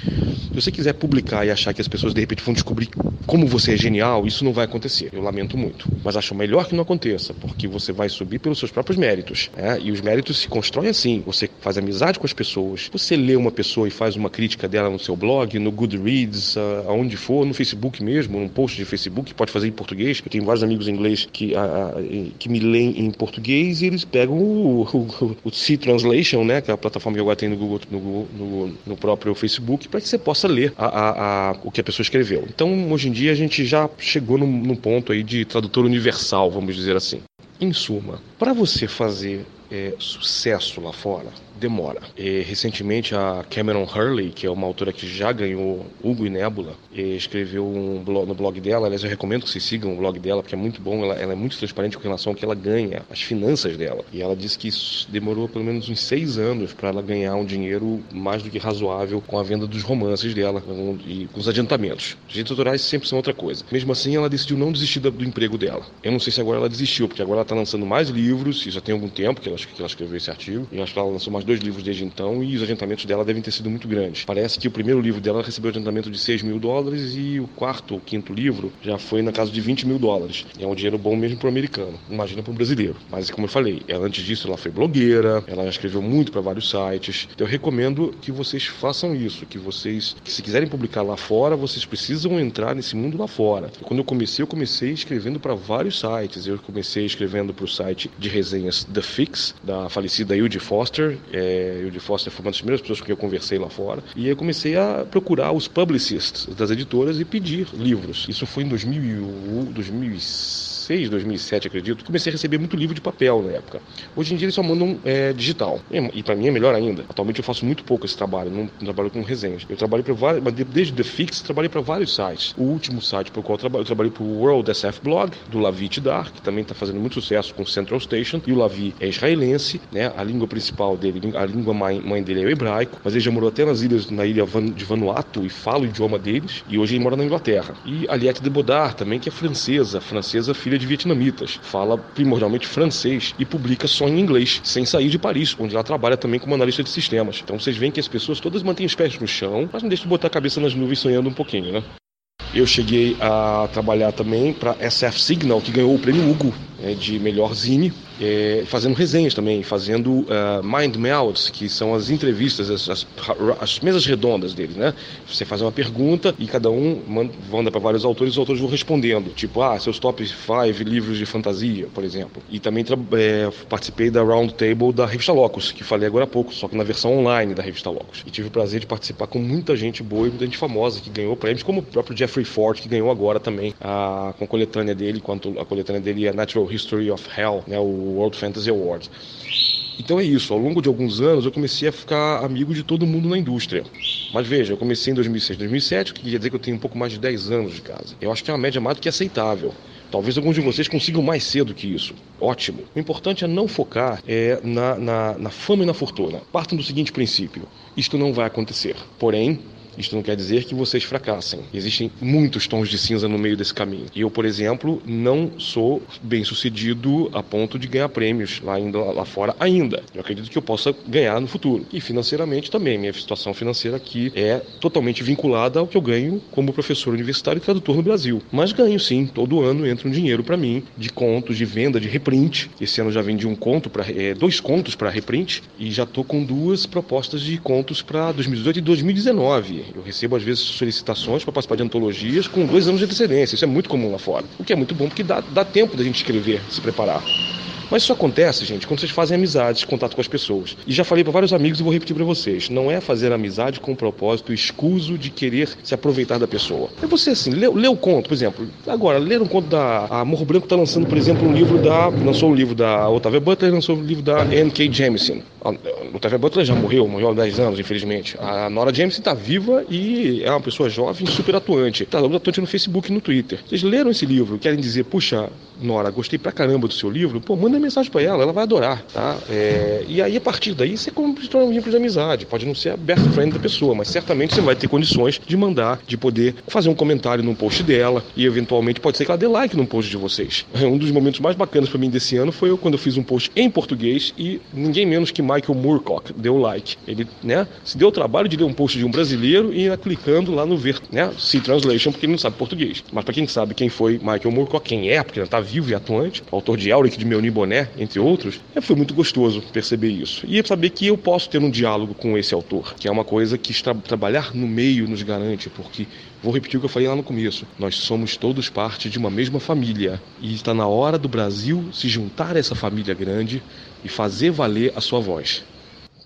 se você quiser publicar e achar que as pessoas de repente vão descobrir como você é genial, isso não vai acontecer. Eu lamento muito. Mas acho melhor que não aconteça, porque você vai subir pelos seus próprios méritos. Né? E os méritos se constroem assim: você faz amizade com as pessoas, você lê uma pessoa e faz uma crítica dela no seu blog, no Goodreads, aonde for, no Facebook mesmo, num post de Facebook, pode fazer em português. Eu tenho vários amigos em inglês que, a, a, que me leem em português e eles pegam o, o, o C-Translation, né? que é a plataforma que agora tem no Google, no, no, no próprio Facebook, para que você possa ler a, a, a, o que a pessoa escreveu. Então, hoje em dia, a gente já chegou num, num ponto aí de tradutor universal, vamos dizer assim. Em suma, para você fazer é, sucesso lá fora, demora. E, recentemente, a Cameron Hurley, que é uma autora que já ganhou Hugo e Nebula, e escreveu um blog, no blog dela. Aliás, eu recomendo que vocês sigam o blog dela, porque é muito bom. Ela, ela, é muito transparente com relação ao que ela ganha, as finanças dela. E ela disse que isso demorou pelo menos uns seis anos para ela ganhar um dinheiro mais do que razoável com a venda dos romances dela e com os adiantamentos. Os direitos autorais sempre são outra coisa. Mesmo assim, ela decidiu não desistir do, do emprego dela. Eu não sei se agora ela desistiu, porque agora ela está lançando mais livros, e já tem algum tempo que ela, que ela escreveu esse artigo. E acho que ela lançou mais dois livros desde então e os adiantamentos dela devem ter sido muito grandes. Parece que o primeiro livro dela recebeu adiantamento de 6 mil dólares e o quarto ou quinto livro já foi na casa de 20 mil dólares. É um dinheiro bom mesmo para o americano, imagina para o brasileiro. Mas como eu falei, ela antes disso ela foi blogueira, ela escreveu muito para vários sites. Então eu recomendo que vocês façam isso, que vocês, que se quiserem publicar lá fora, vocês precisam entrar nesse mundo lá fora. Quando eu comecei, eu comecei escrevendo para vários sites. Eu comecei escrevendo para o site de resenhas The Fix, da falecida Hilde Foster. É, Hilde Foster foi uma das primeiras pessoas com quem eu conversei lá fora. E eu comecei a procurar os publicists das editoras e pedir livros. Isso foi em 2000, 2006. 2006, 2007, acredito, comecei a receber muito livro de papel na época. Hoje em dia eles só mandam é, digital. E, para mim é melhor ainda. Atualmente eu faço muito pouco esse trabalho, não, não trabalho com resenhas. Eu trabalho para vários, desde The Fix, trabalhei para vários sites. O último site para o qual eu trabalho, eu trabalhei para o World SF Blog, do Lavi Tidar, que também está fazendo muito sucesso com Central Station. E o Lavi é israelense, né? A língua principal dele, a língua mãe, mãe dele é o hebraico, mas ele já morou até nas ilhas, na ilha de Vanuatu e fala o idioma deles. E hoje ele mora na Inglaterra. E Aliette de Bodar também, que é francesa, francesa filha de vietnamitas fala primordialmente francês e publica só em inglês, sem sair de Paris, onde ela trabalha também como analista de sistemas. Então vocês veem que as pessoas todas mantêm os pés no chão, mas não deixam de botar a cabeça nas nuvens sonhando um pouquinho, né? Eu cheguei a trabalhar também para SF Signal, que ganhou o prêmio Hugo né, de melhor zine, é, fazendo resenhas também, fazendo uh, mind melts, que são as entrevistas, as, as, as, mesas redondas deles, né? Você faz uma pergunta e cada um manda, manda para vários autores, os autores vão respondendo, tipo, ah, seus top 5 livros de fantasia, por exemplo. E também é, participei da round table da revista Locus, que falei agora há pouco, só que na versão online da revista Locus. E tive o prazer de participar com muita gente boa e muita gente famosa que ganhou prêmios, como o próprio Jeffrey Ford, que ganhou agora também a, com a coletânea dele, quanto a coletânea dele é Natural History of Hell, né, o World Fantasy Awards. Então é isso, ao longo de alguns anos eu comecei a ficar amigo de todo mundo na indústria. Mas veja, eu comecei em 2006, 2007, o que quer dizer que eu tenho um pouco mais de 10 anos de casa. Eu acho que é uma média mais do que aceitável. Talvez alguns de vocês consigam mais cedo que isso. Ótimo. O importante é não focar é, na, na, na fama e na fortuna. Partam do seguinte princípio: isto não vai acontecer. Porém, isto não quer dizer que vocês fracassem. Existem muitos tons de cinza no meio desse caminho. E eu, por exemplo, não sou bem sucedido a ponto de ganhar prêmios lá, ainda, lá fora ainda. Eu acredito que eu possa ganhar no futuro. E financeiramente também. Minha situação financeira aqui é totalmente vinculada ao que eu ganho como professor universitário e tradutor no Brasil. Mas ganho sim, todo ano entra um dinheiro para mim de contos, de venda, de reprint. Esse ano já vendi um conto para é, dois contos para reprint e já tô com duas propostas de contos para 2018 e 2019. Eu recebo, às vezes, solicitações para participar de antologias com dois anos de antecedência. Isso é muito comum lá fora. O que é muito bom porque dá, dá tempo da gente escrever, se preparar. Mas isso acontece, gente, quando vocês fazem amizades, contato com as pessoas. E já falei para vários amigos e vou repetir para vocês: não é fazer amizade com o propósito escuso de querer se aproveitar da pessoa. É você assim, lê o conto, por exemplo. Agora, ler um conto da. A Morro Branco está lançando, por exemplo, um livro da. Lançou um livro da Otávia Butler, lançou um livro da N.K. Jemisin. A Otávia Butler já morreu, morreu há 10 anos, infelizmente. A Nora Jameson está viva e é uma pessoa jovem, super atuante. Está atuante no Facebook e no Twitter. Vocês leram esse livro, querem dizer, puxa, Nora, gostei pra caramba do seu livro, pô, manda mensagem para ela, ela vai adorar, tá? É, e aí, a partir daí, você constrói um vínculo de amizade. Pode não ser a best friend da pessoa, mas certamente você vai ter condições de mandar, de poder fazer um comentário num post dela e, eventualmente, pode ser que ela dê like num post de vocês. Um dos momentos mais bacanas para mim desse ano foi quando eu fiz um post em português e ninguém menos que Michael Moorcock deu like. Ele, né, se deu o trabalho de ler um post de um brasileiro e ia clicando lá no ver, né, see translation, porque ele não sabe português. Mas para quem sabe quem foi Michael Moorcock, quem é, porque ele tá vivo e atuante, autor de Auric, de Meuni Boné, entre outros, é, foi muito gostoso perceber isso. E saber que eu posso ter um diálogo com esse autor, que é uma coisa que tra trabalhar no meio nos garante, porque Vou repetir o que eu falei lá no começo. Nós somos todos parte de uma mesma família e está na hora do Brasil se juntar a essa família grande e fazer valer a sua voz.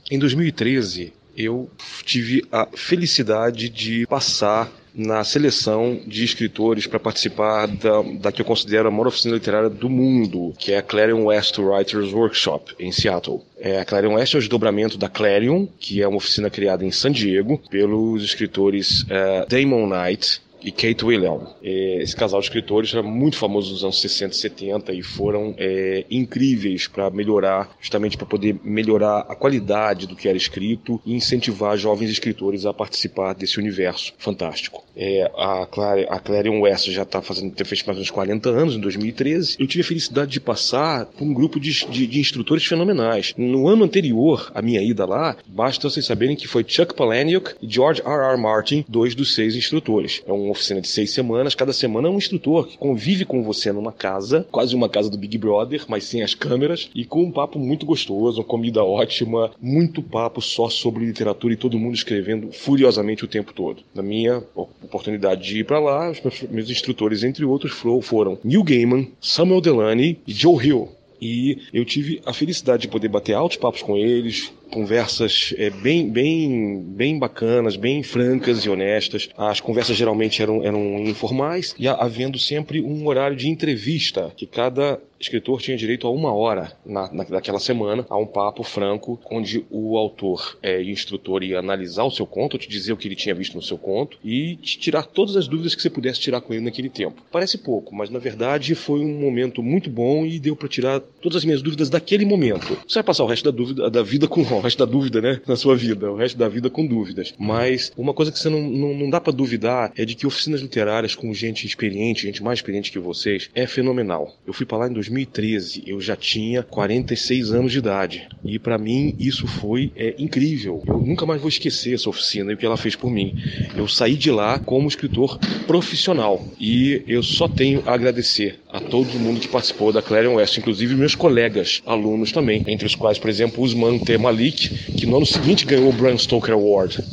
Em 2013, eu tive a felicidade de passar na seleção de escritores para participar da, da que eu considero a maior oficina literária do mundo, que é a Clarion West Writers Workshop, em Seattle. É, a Clarion West é o desdobramento da Clarion, que é uma oficina criada em San Diego pelos escritores é, Damon Knight e Kate William. É, esse casal de escritores era muito famoso nos anos 60 e 70 e foram é, incríveis para melhorar, justamente para poder melhorar a qualidade do que era escrito e incentivar jovens escritores a participar desse universo fantástico. É, a, Clare, a Clarion West já está fazendo, feito mais menos 40 anos, em 2013. Eu tive a felicidade de passar por um grupo de, de, de instrutores fenomenais. No ano anterior à minha ida lá, basta vocês saberem que foi Chuck Palahniuk e George R. R. Martin, dois dos seis instrutores. É um oficina de seis semanas. Cada semana é um instrutor que convive com você numa casa, quase uma casa do Big Brother, mas sem as câmeras, e com um papo muito gostoso, uma comida ótima, muito papo só sobre literatura e todo mundo escrevendo furiosamente o tempo todo. Na minha oportunidade de ir para lá, os meus, instrutores, entre outros, foram Neil Gaiman, Samuel Delany e Joe Hill. E eu tive a felicidade de poder bater altos papos com eles, conversas é, bem, bem, bem bacanas, bem francas e honestas. As conversas geralmente eram, eram informais e havendo sempre um horário de entrevista que cada escritor tinha direito a uma hora na, na, naquela semana a um papo franco onde o autor é, e instrutor ia analisar o seu conto, te dizer o que ele tinha visto no seu conto e te tirar todas as dúvidas que você pudesse tirar com ele naquele tempo. Parece pouco, mas na verdade foi um momento muito bom e deu para tirar todas as minhas dúvidas daquele momento. Você vai passar o resto da, dúvida, da vida com o resto da dúvida, né? Na sua vida, o resto da vida com dúvidas. Mas uma coisa que você não, não, não dá para duvidar é de que oficinas literárias com gente experiente, gente mais experiente que vocês, é fenomenal. Eu fui para lá em 2013, eu já tinha 46 anos de idade. E para mim isso foi é, incrível. Eu nunca mais vou esquecer essa oficina e o que ela fez por mim. Eu saí de lá como escritor profissional. E eu só tenho a agradecer a todo mundo que participou da Clarion West, inclusive meus colegas alunos também, entre os quais, por exemplo, Usman T. Malik, que no ano seguinte ganhou o Bram Stoker Award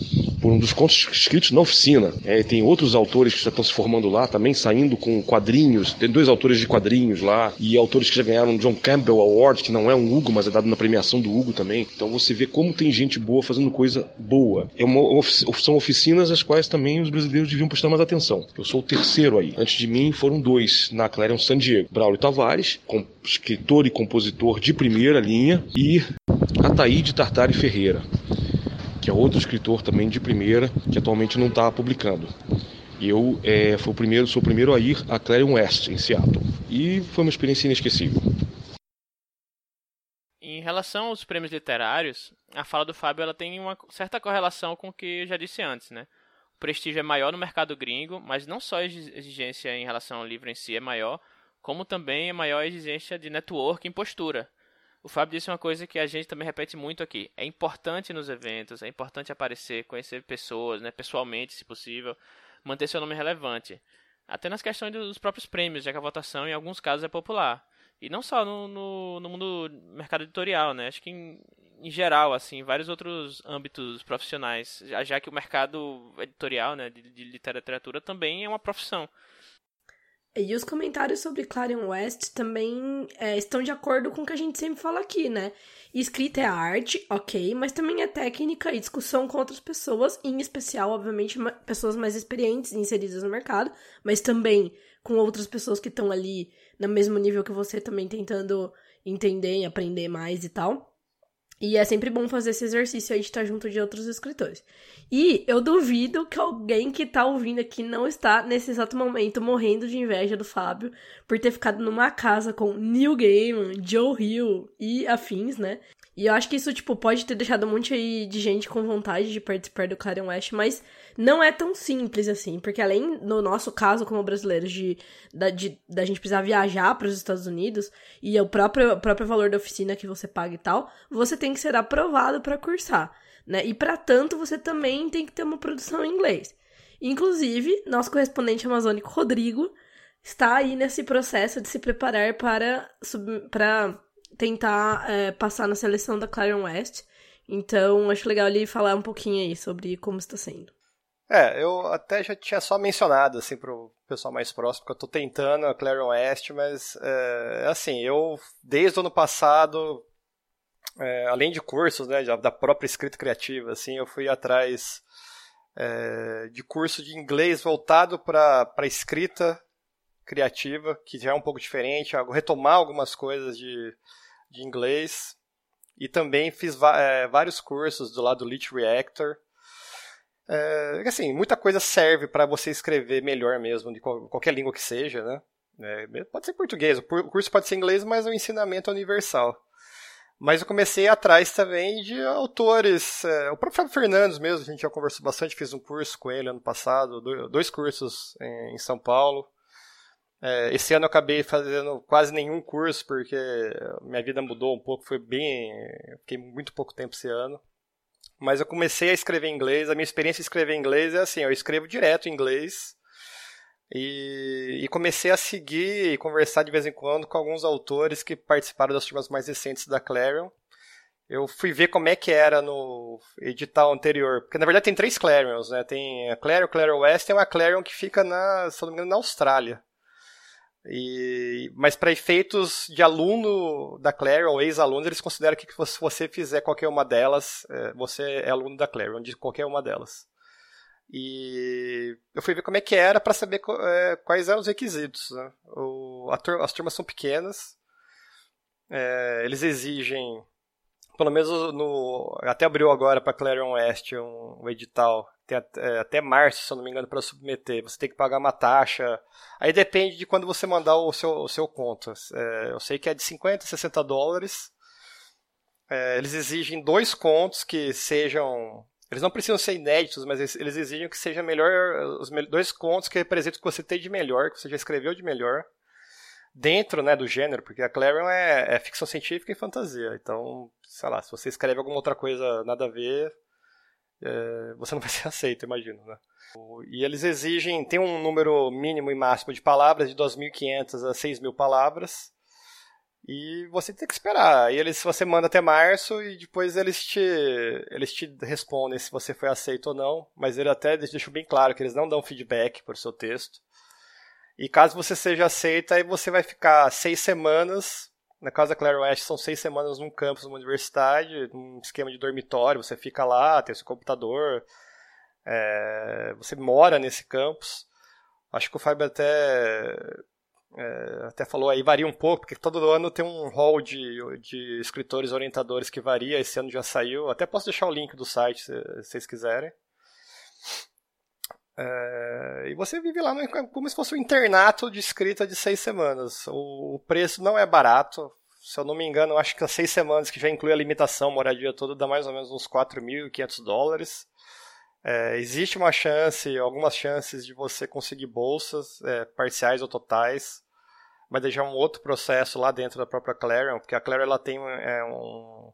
por um dos contos escritos na oficina. É, tem outros autores que já estão se formando lá também, saindo com quadrinhos. Tem dois autores de quadrinhos lá e autores que já ganharam o John Campbell Award, que não é um Hugo, mas é dado na premiação do Hugo também. Então você vê como tem gente boa fazendo coisa boa. É uma, são oficinas às quais também os brasileiros deviam prestar mais atenção. Eu sou o terceiro aí. Antes de mim foram dois na Clarion San Diego. Braulio Tavares, escritor e compositor de primeira linha, e Ataíde Tartari Ferreira que é outro escritor também de primeira, que atualmente não está publicando. Eu é, fui o primeiro, sou o primeiro a ir a Clarion West, em Seattle. E foi uma experiência inesquecível. Em relação aos prêmios literários, a fala do Fábio ela tem uma certa correlação com o que eu já disse antes, né? O prestígio é maior no mercado gringo, mas não só a exigência em relação ao livro em si é maior, como também é maior a exigência de network e postura. O Fábio disse uma coisa que a gente também repete muito aqui. É importante nos eventos, é importante aparecer, conhecer pessoas, né, pessoalmente, se possível, manter seu nome relevante. Até nas questões dos próprios prêmios, já que a votação em alguns casos é popular. E não só no, no, no mundo mercado editorial, né? Acho que em, em geral, assim, vários outros âmbitos profissionais, já, já que o mercado editorial, né, de, de literatura também é uma profissão. E os comentários sobre Clarion West também é, estão de acordo com o que a gente sempre fala aqui, né? Escrita é arte, ok, mas também é técnica e discussão com outras pessoas, em especial, obviamente, pessoas mais experientes inseridas no mercado, mas também com outras pessoas que estão ali no mesmo nível que você, também tentando entender e aprender mais e tal. E é sempre bom fazer esse exercício aí de estar junto de outros escritores. E eu duvido que alguém que tá ouvindo aqui não está, nesse exato momento, morrendo de inveja do Fábio por ter ficado numa casa com Neil Gaiman, Joe Hill e afins, né? E eu acho que isso, tipo, pode ter deixado um monte aí de gente com vontade de participar do Clarion West, mas não é tão simples assim, porque além, no nosso caso, como brasileiros, de da, de, da gente precisar viajar para os Estados Unidos e o próprio, próprio valor da oficina que você paga e tal, você tem que ser aprovado para cursar, né? E para tanto, você também tem que ter uma produção em inglês. Inclusive, nosso correspondente amazônico, Rodrigo, está aí nesse processo de se preparar para, para tentar é, passar na seleção da Clarion West. Então, acho legal ele falar um pouquinho aí sobre como está sendo. É, eu até já tinha só mencionado, assim, pro pessoal mais próximo, que eu tô tentando a Clarion West, mas, é, assim, eu, desde o ano passado, é, além de cursos, né, da própria escrita criativa, assim, eu fui atrás é, de curso de inglês voltado para escrita criativa, que já é um pouco diferente, retomar algumas coisas de, de inglês. E também fiz é, vários cursos do lado do Lit Reactor. É, assim, muita coisa serve para você escrever melhor mesmo, de qualquer língua que seja, né? É, pode ser português, o curso pode ser inglês, mas o ensinamento é universal. Mas eu comecei atrás também de autores. É, o próprio Fábio Fernandes mesmo, a gente já conversou bastante, fiz um curso com ele ano passado, dois cursos em São Paulo. É, esse ano eu acabei fazendo quase nenhum curso, porque minha vida mudou um pouco, foi bem. Fiquei muito pouco tempo esse ano. Mas eu comecei a escrever em inglês, a minha experiência em escrever em inglês é assim, eu escrevo direto em inglês. E, e, comecei a seguir e conversar de vez em quando com alguns autores que participaram das turmas mais recentes da Clarion. Eu fui ver como é que era no edital anterior, porque na verdade tem três Clarions, né? Tem a Clarion, Clarion West e uma Clarion que fica na, se não me engano, na Austrália. E, mas para efeitos de aluno da Clarion, ou ex-aluno, eles consideram que se você fizer qualquer uma delas, é, você é aluno da Clarion, de qualquer uma delas. E eu fui ver como é que era para saber é, quais eram os requisitos. Né? O, as turmas são pequenas, é, eles exigem, pelo menos no, até abriu agora para Clarion West um, um edital até, até março, se eu não me engano, para submeter. Você tem que pagar uma taxa. Aí depende de quando você mandar o seu, o seu conto. É, eu sei que é de 50 a 60 dólares. É, eles exigem dois contos que sejam. Eles não precisam ser inéditos, mas eles, exigem que seja melhor. Os dois contos que representam o que você tem de melhor, que você já escreveu de melhor. Dentro né, do gênero, porque a Clarion é, é ficção científica e fantasia. Então, sei lá, se você escreve alguma outra coisa nada a ver, é, você não vai ser aceito, imagino, né? E eles exigem, tem um número mínimo e máximo de palavras, de 2.500 a 6.000 palavras, e você tem que esperar. E eles, você manda até março e depois eles te, eles te respondem se você foi aceito ou não. Mas ele até deixa bem claro que eles não dão feedback por seu texto. E caso você seja aceito, aí você vai ficar seis semanas. Na casa da Claire West, são seis semanas num campus, numa universidade, num esquema de dormitório. Você fica lá, tem seu computador, é, você mora nesse campus. Acho que o Fábio até é, até falou aí, varia um pouco, porque todo ano tem um hall de, de escritores orientadores que varia, esse ano já saiu. Até posso deixar o link do site se, se vocês quiserem. É, e você vive lá como se fosse um internato de escrita de seis semanas. O, o, preço não é barato. Se eu não me engano, acho que as seis semanas, que já inclui a limitação, moradia toda, dá mais ou menos uns 4.500 dólares. É, existe uma chance, algumas chances de você conseguir bolsas é, parciais ou totais, mas deixar um outro processo lá dentro da própria Clarion, porque a Clarion ela tem é, um,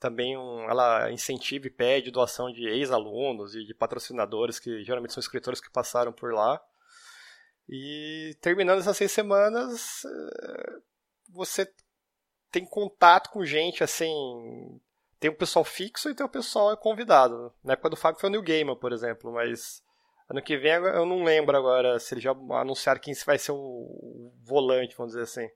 também um, ela incentiva e pede doação de ex-alunos e de patrocinadores que geralmente são escritores que passaram por lá. E terminando essas seis semanas, é, você tem contato com gente assim tem o pessoal fixo e tem o pessoal convidado. Na época do Fábio foi o New Gamer, por exemplo, mas ano que vem eu não lembro agora se eles já anunciaram quem vai ser o volante, vamos dizer assim.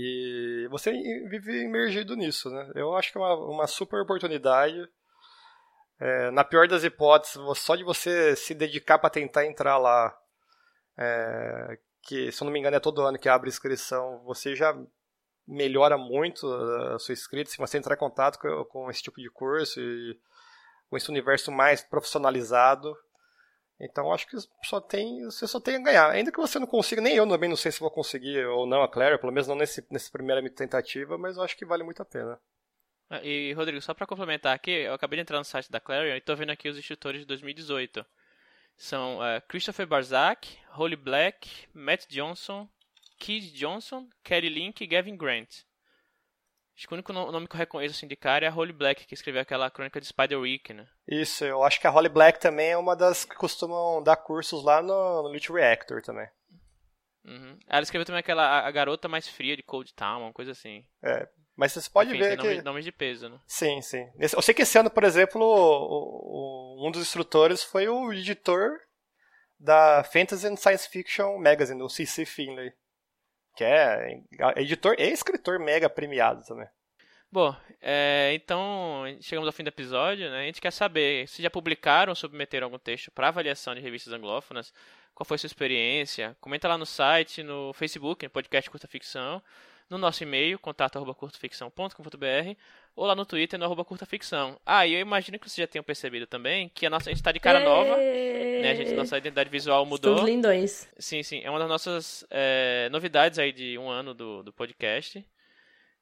E você vive imergido nisso, né? Eu acho que é uma, uma super oportunidade. É, na pior das hipóteses, só de você se dedicar para tentar entrar lá, é, que se eu não me engano é todo ano que abre inscrição, você já melhora muito a sua escrita se você entrar em contato com, com esse tipo de curso e com esse universo mais profissionalizado. Então acho que só tem, você só tem a ganhar. Ainda que você não consiga, nem eu também não sei se vou conseguir ou não a Claire, pelo menos não nesse, nessa primeira tentativa, mas eu acho que vale muito a pena. Ah, e Rodrigo, só para complementar aqui, eu acabei de entrar no site da Clarion e estou vendo aqui os instrutores de 2018. São uh, Christopher Barzak, Holly Black, Matt Johnson, Keith Johnson, Kelly Link e Gavin Grant. Acho que o único nome que eu reconheço assim de cara é a Holly Black, que escreveu aquela crônica de Spider-Week, né? Isso, eu acho que a Holly Black também é uma das que costumam dar cursos lá no, no Lit Reactor também. Uhum. Ela escreveu também aquela A Garota Mais Fria de Cold Town, uma coisa assim. É, mas você pode Enfim, ver tem que... nomes de peso, né? Sim, sim. Eu sei que esse ano, por exemplo, o, o, um dos instrutores foi o editor da Fantasy and Science Fiction Magazine, o C.C. Finlay que é editor e escritor mega premiado também. Bom, é, então chegamos ao fim do episódio, né? A gente quer saber se já publicaram ou submeteram algum texto para avaliação de revistas anglófonas, qual foi a sua experiência. Comenta lá no site, no Facebook, no podcast Curta Ficção, no nosso e-mail, contato.curtaficção.com.br ou lá no Twitter, no arroba curtaficção. Ah, e eu imagino que vocês já tenham percebido também que a, nossa, a gente está de cara nova, né? A gente, nossa identidade visual mudou. Estamos lindões. Sim, sim. É uma das nossas é, novidades aí de um ano do, do podcast.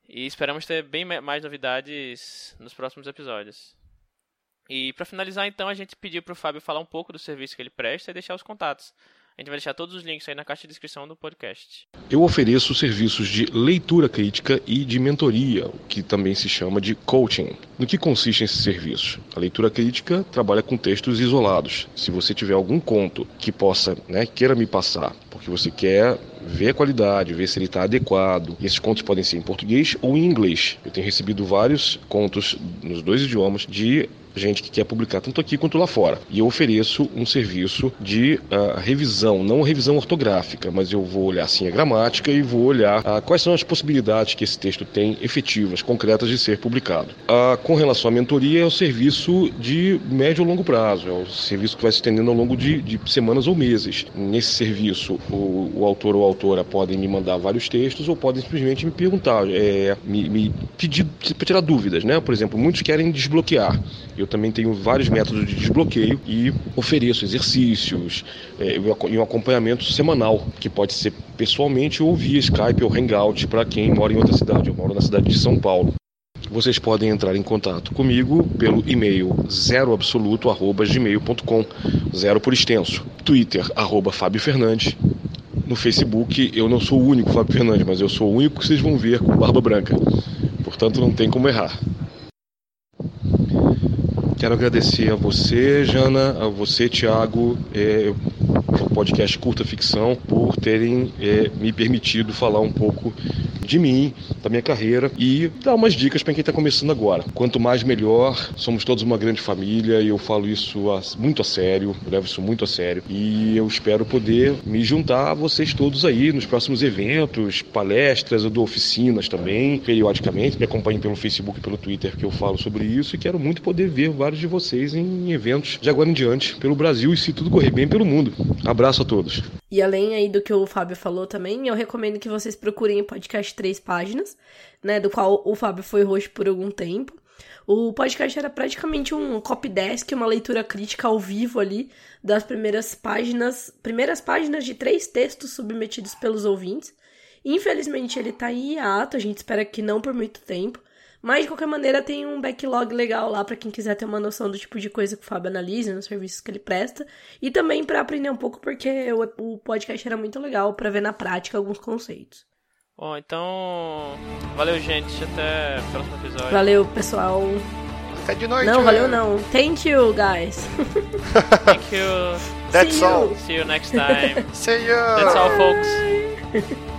E esperamos ter bem mais novidades nos próximos episódios. E para finalizar, então, a gente pediu para o Fábio falar um pouco do serviço que ele presta e deixar os contatos. A gente vai deixar todos os links aí na caixa de descrição do podcast. Eu ofereço serviços de leitura crítica e de mentoria, o que também se chama de coaching. No que consiste esse serviço? A leitura crítica trabalha com textos isolados. Se você tiver algum conto que possa, né, queira me passar, porque você quer ver a qualidade, ver se ele está adequado. Esses contos podem ser em português ou em inglês. Eu tenho recebido vários contos nos dois idiomas de gente que quer publicar tanto aqui quanto lá fora. E eu ofereço um serviço de uh, revisão, não revisão ortográfica, mas eu vou olhar sim a gramática e vou olhar uh, quais são as possibilidades que esse texto tem efetivas, concretas de ser publicado. Uh, com relação à mentoria, é o serviço de médio ou longo prazo, é o serviço que vai se estendendo ao longo de, de semanas ou meses. Nesse serviço, o, o, autor ou a autora podem me mandar vários textos ou podem simplesmente me perguntar, é, me, me pedir para tirar dúvidas, né? Por exemplo, muitos querem desbloquear. Eu também tenho vários métodos de desbloqueio e ofereço exercícios é, e um acompanhamento semanal, que pode ser pessoalmente ou via Skype ou Hangout para quem mora em outra cidade. Eu moro na cidade de São Paulo. Vocês podem entrar em contato comigo pelo e-mail zeroabsoluto@gmail.com, zero por extenso. Twitter arroba Fábio Fernandes. No Facebook eu não sou o único Fábio Fernandes, mas eu sou o único que vocês vão ver com barba branca. Portanto, não tem como errar. Quero agradecer a você, Jana, a você, Thiago, é, podcast Curta Ficção, por terem é, me permitido falar um pouco de mim, da minha carreira e dar umas dicas para quem está começando agora. Quanto mais melhor, somos todos uma grande família e eu falo isso muito a sério, eu levo isso muito a sério e eu espero poder me juntar a vocês todos aí nos próximos eventos, palestras, eu dou oficinas também, periodicamente, me acompanhem pelo Facebook e pelo Twitter que eu falo sobre isso e quero muito poder ver vários de vocês em eventos de agora em diante pelo Brasil e se tudo correr bem pelo mundo. Abraço a todos. E além aí do que o Fábio falou também, eu recomendo que vocês procurem o podcast Três Páginas, né, do qual o Fábio foi host por algum tempo. O podcast era praticamente um copy desk, uma leitura crítica ao vivo ali das primeiras páginas, primeiras páginas de três textos submetidos pelos ouvintes. Infelizmente ele tá em hiato, a gente espera que não por muito tempo. Mas, de qualquer maneira, tem um backlog legal lá para quem quiser ter uma noção do tipo de coisa que o Fábio analisa nos serviços que ele presta. E também para aprender um pouco, porque o podcast era muito legal para ver na prática alguns conceitos. Bom, então. Valeu, gente. Até o próximo episódio. Valeu, pessoal. Até de noite. Não, valeu não. Thank you, guys. Thank you. That's See all. you. See you next time. See you. That's all, folks.